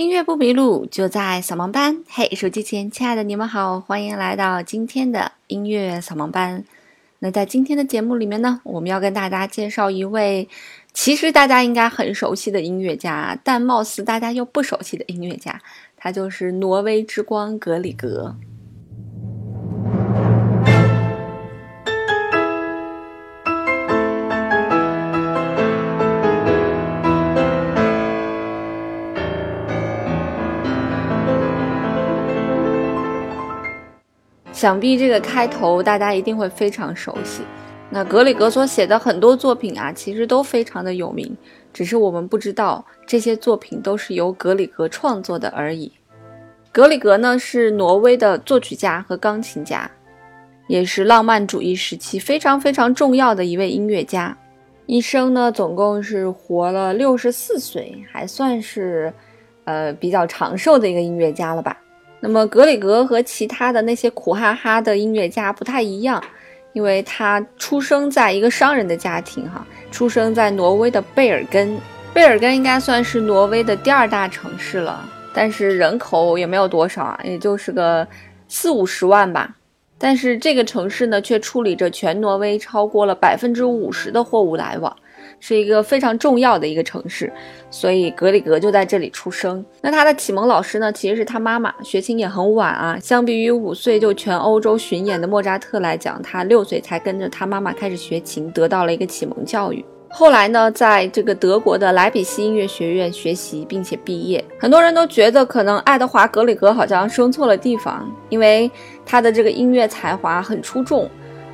音乐不迷路，就在扫盲班。嘿，手机前亲爱的你们好，欢迎来到今天的音乐扫盲班。那在今天的节目里面呢，我们要跟大家介绍一位其实大家应该很熟悉的音乐家，但貌似大家又不熟悉的音乐家，他就是挪威之光格里格。想必这个开头大家一定会非常熟悉。那格里格所写的很多作品啊，其实都非常的有名，只是我们不知道这些作品都是由格里格创作的而已。格里格呢是挪威的作曲家和钢琴家，也是浪漫主义时期非常非常重要的一位音乐家。一生呢总共是活了六十四岁，还算是呃比较长寿的一个音乐家了吧。那么格里格和其他的那些苦哈哈的音乐家不太一样，因为他出生在一个商人的家庭，哈，出生在挪威的贝尔根。贝尔根应该算是挪威的第二大城市了，但是人口也没有多少啊，也就是个四五十万吧。但是这个城市呢，却处理着全挪威超过了百分之五十的货物来往。是一个非常重要的一个城市，所以格里格就在这里出生。那他的启蒙老师呢，其实是他妈妈。学琴也很晚啊，相比于五岁就全欧洲巡演的莫扎特来讲，他六岁才跟着他妈妈开始学琴，得到了一个启蒙教育。后来呢，在这个德国的莱比锡音乐学院学习，并且毕业。很多人都觉得可能爱德华格里格好像生错了地方，因为他的这个音乐才华很出众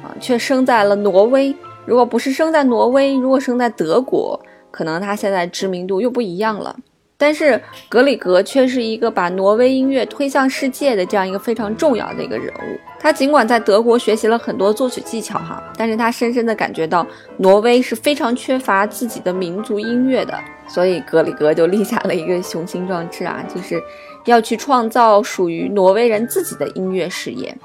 啊，却生在了挪威。如果不是生在挪威，如果生在德国，可能他现在知名度又不一样了。但是格里格却是一个把挪威音乐推向世界的这样一个非常重要的一个人物。他尽管在德国学习了很多作曲技巧哈，但是他深深的感觉到挪威是非常缺乏自己的民族音乐的，所以格里格就立下了一个雄心壮志啊，就是要去创造属于挪威人自己的音乐事业。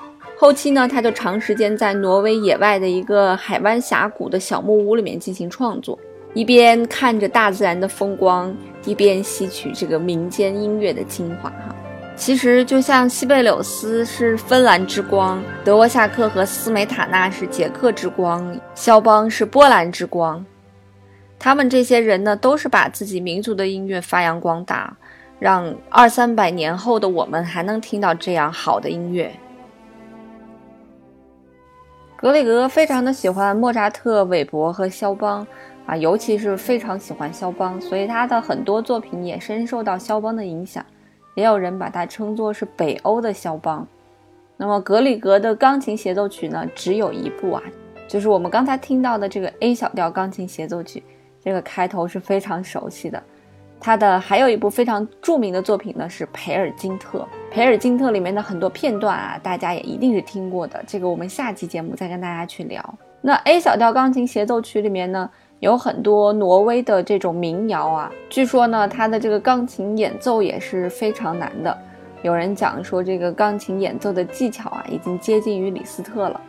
后期呢，他就长时间在挪威野外的一个海湾峡谷的小木屋里面进行创作，一边看着大自然的风光，一边吸取这个民间音乐的精华。哈，其实就像西贝柳斯是芬兰之光，德沃夏克和斯梅塔纳是捷克之光，肖邦是波兰之光，他们这些人呢，都是把自己民族的音乐发扬光大，让二三百年后的我们还能听到这样好的音乐。格里格非常的喜欢莫扎特、韦伯和肖邦，啊，尤其是非常喜欢肖邦，所以他的很多作品也深受到肖邦的影响。也有人把他称作是北欧的肖邦。那么格里格的钢琴协奏曲呢，只有一部啊，就是我们刚才听到的这个 A 小调钢琴协奏曲，这个开头是非常熟悉的。他的还有一部非常著名的作品呢，是《培尔金特》。《培尔金特》里面的很多片段啊，大家也一定是听过的。这个我们下期节目再跟大家去聊。那 A 小调钢琴协奏曲里面呢，有很多挪威的这种民谣啊。据说呢，他的这个钢琴演奏也是非常难的。有人讲说，这个钢琴演奏的技巧啊，已经接近于李斯特了。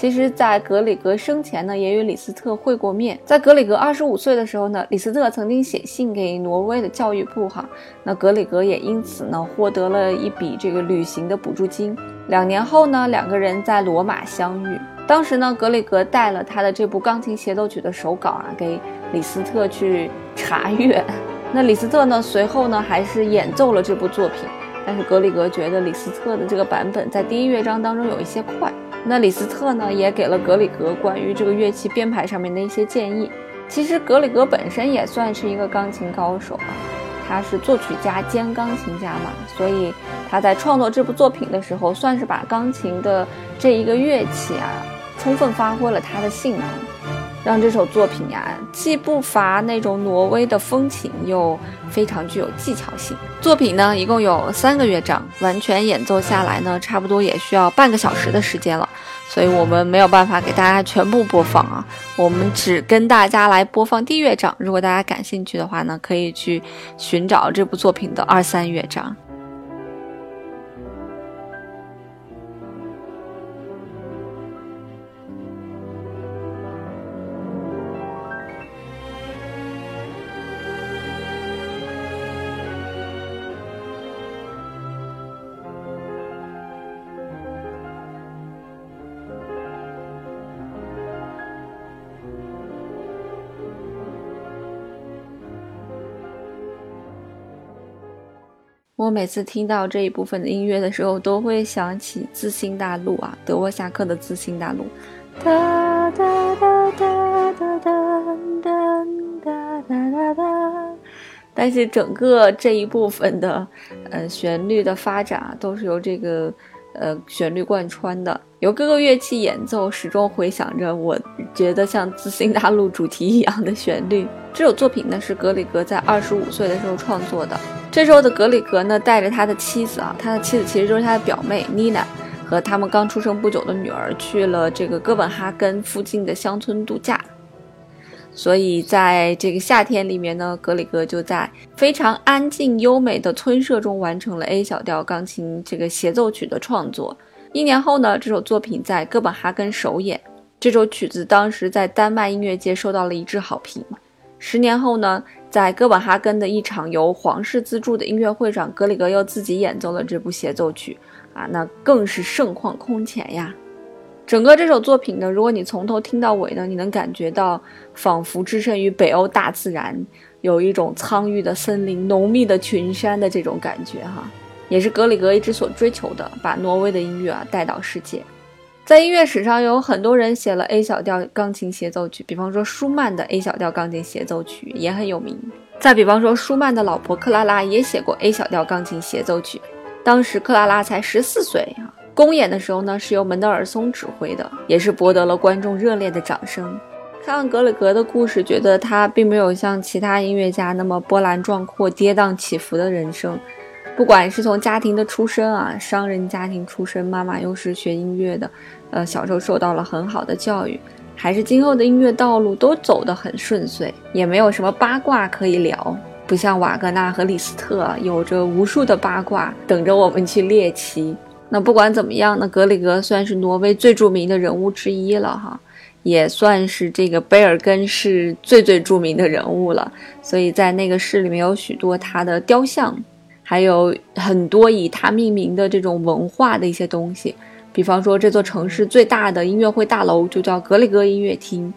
其实，在格里格生前呢，也与李斯特会过面。在格里格二十五岁的时候呢，李斯特曾经写信给挪威的教育部，哈，那格里格也因此呢获得了一笔这个旅行的补助金。两年后呢，两个人在罗马相遇。当时呢，格里格带了他的这部钢琴协奏曲的手稿啊，给李斯特去查阅。那李斯特呢，随后呢还是演奏了这部作品，但是格里格觉得李斯特的这个版本在第一乐章当中有一些快。那李斯特呢，也给了格里格关于这个乐器编排上面的一些建议。其实格里格本身也算是一个钢琴高手啊，他是作曲家兼钢琴家嘛，所以他在创作这部作品的时候，算是把钢琴的这一个乐器啊，充分发挥了他的性能。让这首作品呀，既不乏那种挪威的风情，又非常具有技巧性。作品呢，一共有三个乐章，完全演奏下来呢，差不多也需要半个小时的时间了。所以我们没有办法给大家全部播放啊，我们只跟大家来播放第一乐章。如果大家感兴趣的话呢，可以去寻找这部作品的二三乐章。我每次听到这一部分的音乐的时候，都会想起《自新大陆》啊，德沃夏克的《自新大陆》。哒哒哒哒哒哒哒哒哒哒哒。但是整个这一部分的，呃，旋律的发展啊，都是由这个。呃，旋律贯穿的，由各个乐器演奏，始终回响着，我觉得像《自新大陆》主题一样的旋律。这首作品呢，是格里格在二十五岁的时候创作的。这时候的格里格呢，带着他的妻子啊，他的妻子其实就是他的表妹妮娜，和他们刚出生不久的女儿，去了这个哥本哈根附近的乡村度假。所以在这个夏天里面呢，格里格就在非常安静优美的村舍中完成了 A 小调钢琴这个协奏曲的创作。一年后呢，这首作品在哥本哈根首演。这首曲子当时在丹麦音乐界受到了一致好评。十年后呢，在哥本哈根的一场由皇室资助的音乐会上，格里格又自己演奏了这部协奏曲，啊，那更是盛况空前呀。整个这首作品呢，如果你从头听到尾呢，你能感觉到仿佛置身于北欧大自然，有一种苍郁的森林、浓密的群山的这种感觉哈，也是格里格一直所追求的，把挪威的音乐啊带到世界。在音乐史上，有很多人写了 A 小调钢琴协奏曲，比方说舒曼的 A 小调钢琴协奏曲也很有名。再比方说，舒曼的老婆克拉拉也写过 A 小调钢琴协奏曲，当时克拉拉才十四岁啊。公演的时候呢，是由门德尔松指挥的，也是博得了观众热烈的掌声。看完格里格的故事，觉得他并没有像其他音乐家那么波澜壮阔、跌宕起伏的人生。不管是从家庭的出身啊，商人家庭出身，妈妈又是学音乐的，呃，小时候受到了很好的教育，还是今后的音乐道路都走得很顺遂，也没有什么八卦可以聊。不像瓦格纳和李斯特，有着无数的八卦等着我们去猎奇。那不管怎么样，那格里格算是挪威最著名的人物之一了哈，也算是这个贝尔根市最最著名的人物了。所以在那个市里面有许多他的雕像，还有很多以他命名的这种文化的一些东西。比方说，这座城市最大的音乐会大楼就叫格里格音乐厅，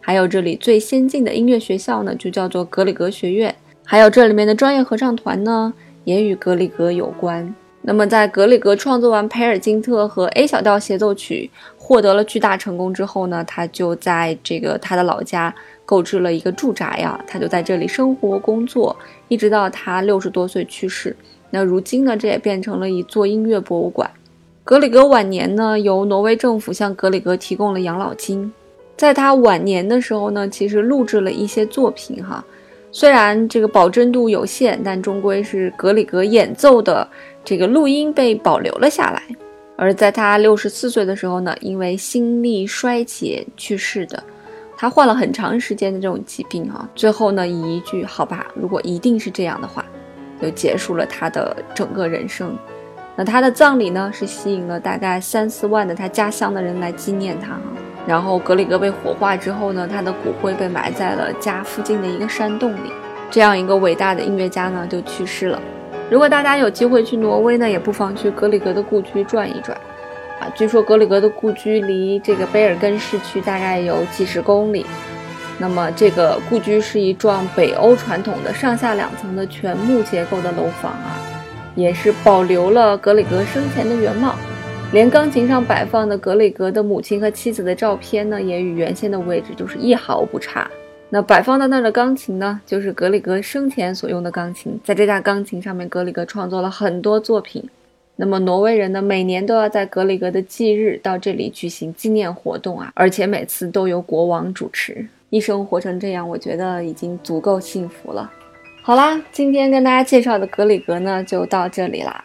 还有这里最先进的音乐学校呢，就叫做格里格学院，还有这里面的专业合唱团呢，也与格里格有关。那么，在格里格创作完《培尔金特》和 A 小调协奏曲，获得了巨大成功之后呢，他就在这个他的老家购置了一个住宅呀，他就在这里生活工作，一直到他六十多岁去世。那如今呢，这也变成了一座音乐博物馆。格里格晚年呢，由挪威政府向格里格提供了养老金。在他晚年的时候呢，其实录制了一些作品哈。虽然这个保真度有限，但终归是格里格演奏的这个录音被保留了下来。而在他六十四岁的时候呢，因为心力衰竭去世的。他患了很长时间的这种疾病啊，最后呢以一句“好吧，如果一定是这样的话”，就结束了他的整个人生。那他的葬礼呢，是吸引了大概三四万的他家乡的人来纪念他哈。然后格里格被火化之后呢，他的骨灰被埋在了家附近的一个山洞里。这样一个伟大的音乐家呢，就去世了。如果大家有机会去挪威呢，也不妨去格里格的故居转一转。据说格里格的故居离这个卑尔根市区大概有几十公里。那么这个故居是一幢北欧传统的上下两层的全木结构的楼房啊，也是保留了格里格生前的原貌。连钢琴上摆放的格里格的母亲和妻子的照片呢，也与原先的位置就是一毫不差。那摆放在那儿的钢琴呢，就是格里格生前所用的钢琴。在这架钢琴上面，格里格创作了很多作品。那么挪威人呢，每年都要在格里格的忌日到这里举行纪念活动啊，而且每次都由国王主持。一生活成这样，我觉得已经足够幸福了。好啦，今天跟大家介绍的格里格呢，就到这里啦。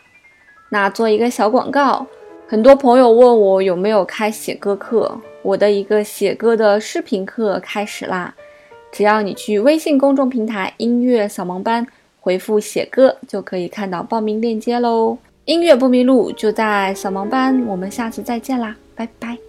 那做一个小广告。很多朋友问我有没有开写歌课，我的一个写歌的视频课开始啦！只要你去微信公众平台“音乐扫盲班”回复“写歌”，就可以看到报名链接喽。音乐不迷路，就在扫盲班。我们下次再见啦，拜拜。